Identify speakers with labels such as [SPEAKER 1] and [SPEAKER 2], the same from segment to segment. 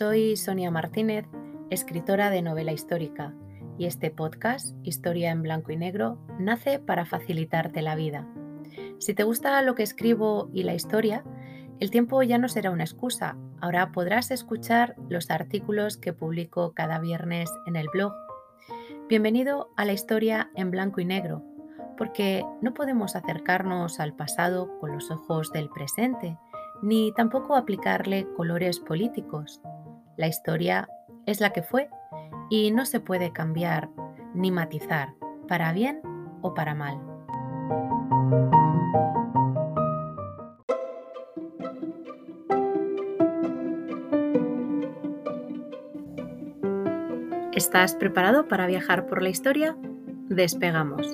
[SPEAKER 1] Soy Sonia Martínez, escritora de novela histórica, y este podcast, Historia en Blanco y Negro, nace para facilitarte la vida. Si te gusta lo que escribo y la historia, el tiempo ya no será una excusa. Ahora podrás escuchar los artículos que publico cada viernes en el blog. Bienvenido a la historia en blanco y negro, porque no podemos acercarnos al pasado con los ojos del presente, ni tampoco aplicarle colores políticos. La historia es la que fue y no se puede cambiar ni matizar, para bien o para mal. ¿Estás preparado para viajar por la historia? Despegamos.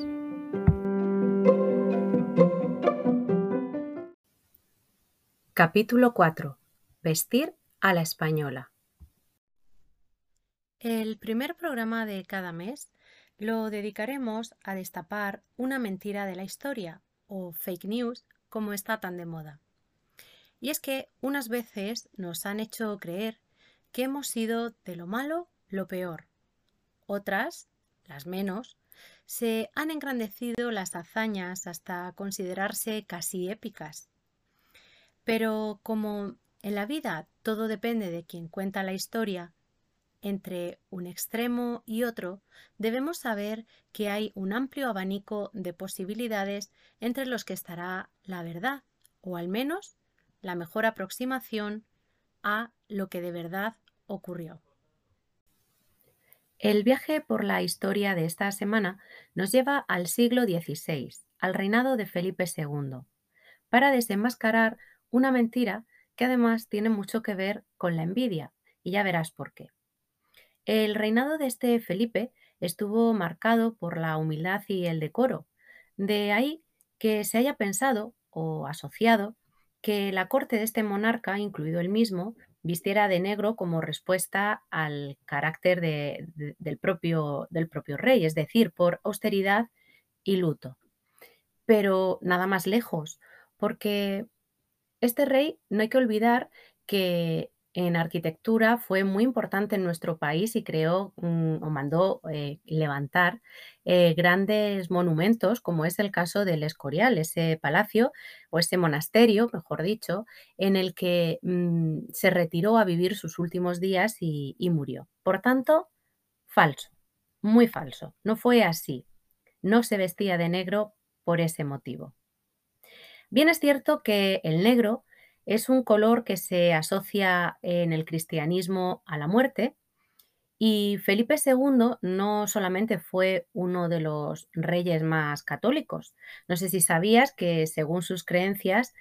[SPEAKER 1] Capítulo 4. Vestir a la española. El primer programa de cada mes lo dedicaremos a destapar una mentira de la historia, o fake news, como está tan de moda. Y es que unas veces nos han hecho creer que hemos sido de lo malo lo peor, otras, las menos, se han engrandecido las hazañas hasta considerarse casi épicas. Pero como en la vida todo depende de quien cuenta la historia, entre un extremo y otro debemos saber que hay un amplio abanico de posibilidades entre los que estará la verdad, o al menos la mejor aproximación a lo que de verdad ocurrió. El viaje por la historia de esta semana nos lleva al siglo XVI, al reinado de Felipe II, para desenmascarar una mentira que además tiene mucho que ver con la envidia, y ya verás por qué. El reinado de este Felipe estuvo marcado por la humildad y el decoro, de ahí que se haya pensado o asociado que la corte de este monarca, incluido el mismo, vistiera de negro como respuesta al carácter del propio rey, es decir, por austeridad y luto. Pero nada más lejos, porque este rey no hay que olvidar que en arquitectura fue muy importante en nuestro país y creó o mandó eh, levantar eh, grandes monumentos, como es el caso del Escorial, ese palacio o ese monasterio, mejor dicho, en el que mm, se retiró a vivir sus últimos días y murió. Por tanto, falso, muy falso. No fue así. No se vestía de negro por ese motivo. Bien es cierto que el negro es un color que se asocia en el cristianismo a la muerte y Felipe II no solamente fue uno de los reyes más católicos. No sé si sabías que según sus creencias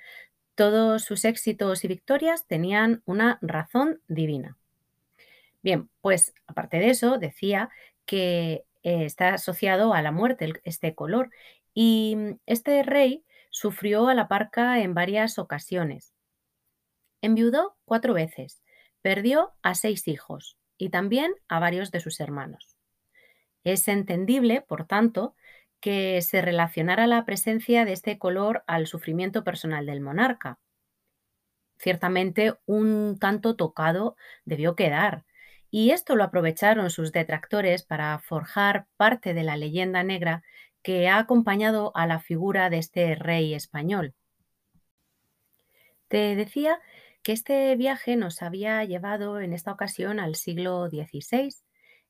[SPEAKER 1] todos sus éxitos y victorias tenían una razón divina. Bien, pues aparte de eso, decía que eh, está asociado a la muerte este color y este rey sufrió a la parca en varias ocasiones. Enviudó cuatro veces, perdió a seis hijos y también a varios de sus hermanos. Es entendible, por tanto, que se relacionara la presencia de este color al sufrimiento personal del monarca. Ciertamente un tanto tocado debió quedar, y esto lo aprovecharon sus detractores para forjar parte de la leyenda negra que ha acompañado a la figura de este rey español. Te decía que este viaje nos había llevado en esta ocasión al siglo XVI.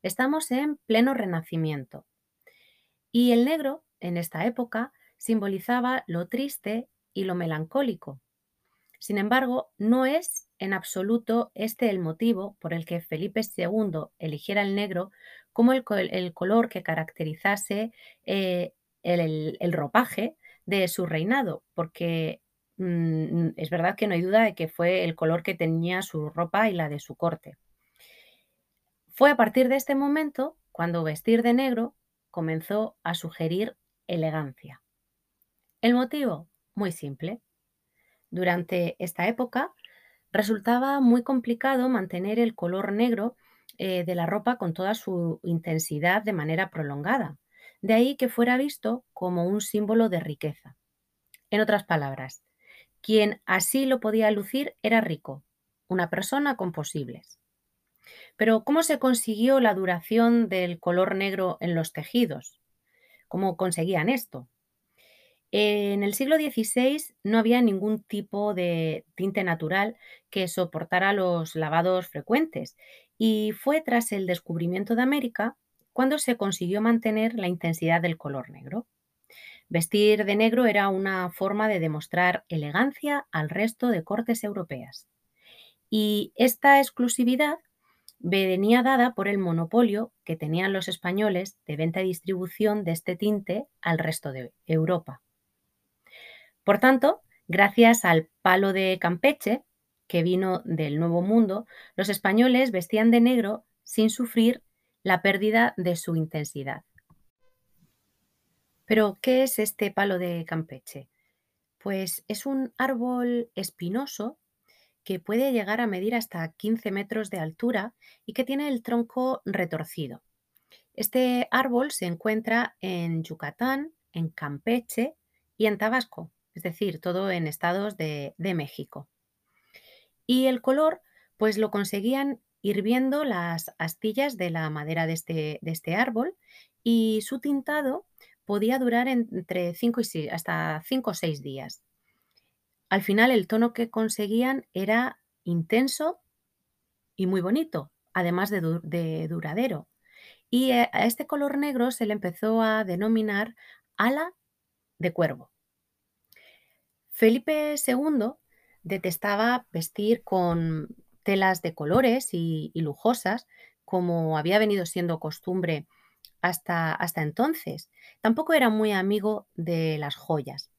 [SPEAKER 1] Estamos en pleno renacimiento. Y el negro, en esta época, simbolizaba lo triste y lo melancólico. Sin embargo, no es en absoluto este el motivo por el que Felipe II eligiera el negro como el, color que caracterizase eh, el ropaje de su reinado, porque Mm, es verdad que no hay duda de que fue el color que tenía su ropa y la de su corte. Fue a partir de este momento cuando vestir de negro comenzó a sugerir elegancia. El motivo, muy simple. Durante esta época resultaba muy complicado mantener el color negro eh, de la ropa con toda su intensidad de manera prolongada. De ahí que fuera visto como un símbolo de riqueza. En otras palabras, quien así lo podía lucir era rico, una persona con posibles. Pero ¿cómo se consiguió la duración del color negro en los tejidos? ¿Cómo conseguían esto? En el siglo XVI no había ningún tipo de tinte natural que soportara los lavados frecuentes y fue tras el descubrimiento de América cuando se consiguió mantener la intensidad del color negro. Vestir de negro era una forma de demostrar elegancia al resto de cortes europeas. Y esta exclusividad venía dada por el monopolio que tenían los españoles de venta y distribución de este tinte al resto de Europa. Por tanto, gracias al palo de Campeche, que vino del Nuevo Mundo, los españoles vestían de negro sin sufrir la pérdida de su intensidad. Pero, ¿qué es este palo de Campeche? Pues es un árbol espinoso que puede llegar a medir hasta 15 metros de altura y que tiene el tronco retorcido. Este árbol se encuentra en Yucatán, en Campeche y en Tabasco, es decir, todo en estados de, México. Y el color, pues lo conseguían hirviendo las astillas de la madera de este, de este árbol y su tintado podía durar entre 5 y hasta 5 o 6 días. Al final el tono que conseguían era intenso y muy bonito, además de, de duradero. Y a este color negro se le empezó a denominar ala de cuervo. Felipe II detestaba vestir con telas de colores y, lujosas, como había venido siendo costumbre hasta, hasta entonces. Tampoco era muy amigo de las joyas.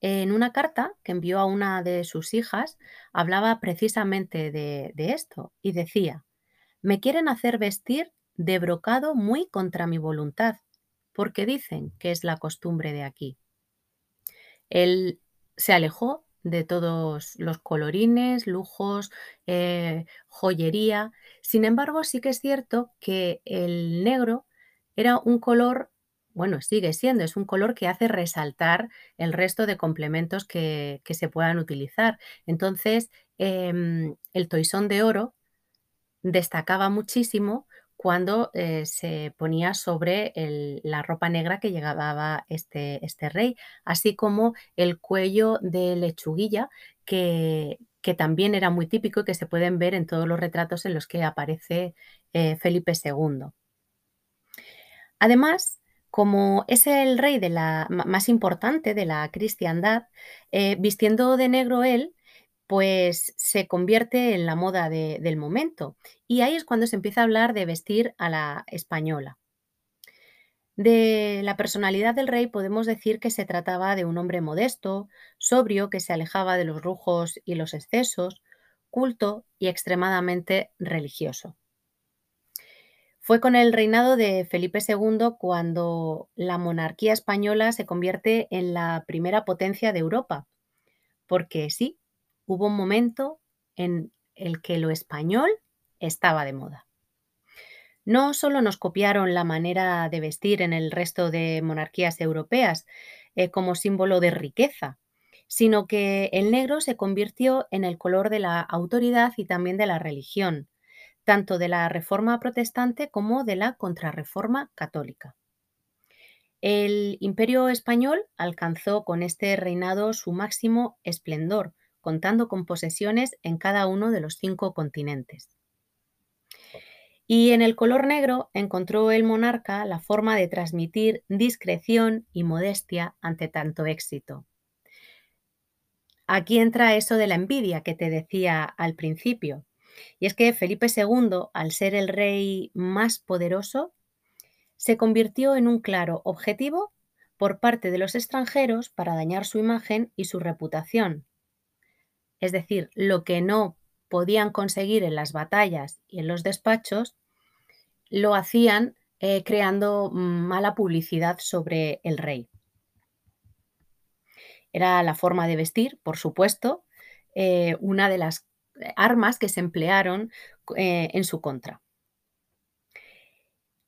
[SPEAKER 1] En una carta que envió a una de sus hijas, hablaba precisamente de, de, esto y decía, me quieren hacer vestir de brocado muy contra mi voluntad, porque dicen que es la costumbre de aquí. Él se alejó de todos los colorines, lujos, eh, joyería. Sin embargo, sí que es cierto que el negro era un color, bueno, sigue siendo, es un color que hace resaltar el resto de complementos que, se puedan utilizar. Entonces, em, el toisón de oro destacaba muchísimo cuando eh, se ponía sobre la ropa negra que llevaba este, este, rey, así como el cuello de lechuguilla, que, también era muy típico y que se pueden ver en todos los retratos en los que aparece eh, Felipe II. Además, como es el rey de la, más importante de la cristiandad, eh, vistiendo de negro él, pues se convierte en la moda del momento. Y ahí es cuando se empieza a hablar de vestir a la española. De la personalidad del rey podemos decir que se trataba de un hombre modesto, sobrio, que se alejaba de los lujos y los excesos, culto y extremadamente religioso. Fue con el reinado de Felipe II cuando la monarquía española se convierte en la primera potencia de Europa, porque sí, hubo un momento en el que lo español estaba de moda. No solo nos copiaron la manera de vestir en el resto de monarquías europeas eh, como símbolo de riqueza, sino que el negro se convirtió en el color de la autoridad y también de la religión, tanto de la reforma protestante como de la contrarreforma católica. El imperio español alcanzó con este reinado su máximo esplendor, contando con posesiones en cada uno de los cinco continentes. Y en el color negro encontró el monarca la forma de transmitir discreción y modestia ante tanto éxito. Aquí entra eso de la envidia que te decía al principio. Y es que Felipe II, al ser el rey más poderoso, se convirtió en un claro objetivo por parte de los extranjeros para dañar su imagen y su reputación, es decir, lo que no podían conseguir en las batallas y en los despachos, lo hacían eh, creando mala publicidad sobre el rey. Era la forma de vestir, por supuesto, eh, una de las armas que se emplearon eh, en su contra.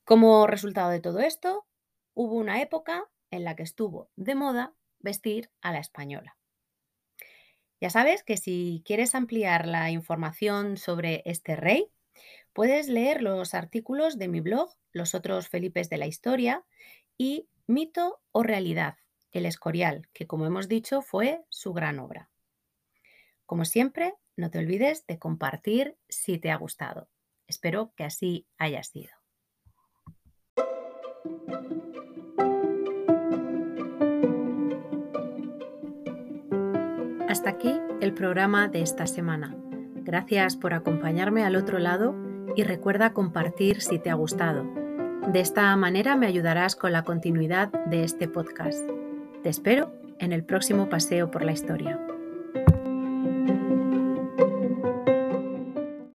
[SPEAKER 1] Como resultado de todo esto, hubo una época en la que estuvo de moda vestir a la española. Ya sabes que si quieres ampliar la información sobre este rey, Puedes leer los artículos de mi blog, Los otros Felipes de la historia, y Mito o Realidad, El Escorial, que como hemos dicho fue su gran obra. Como siempre, no te olvides de compartir si te ha gustado. Espero que así haya sido. Hasta aquí el programa de esta semana. Gracias por acompañarme al otro lado y recuerda compartir si te ha gustado. De esta manera me ayudarás con la continuidad de este podcast. Te espero en el próximo paseo por la historia.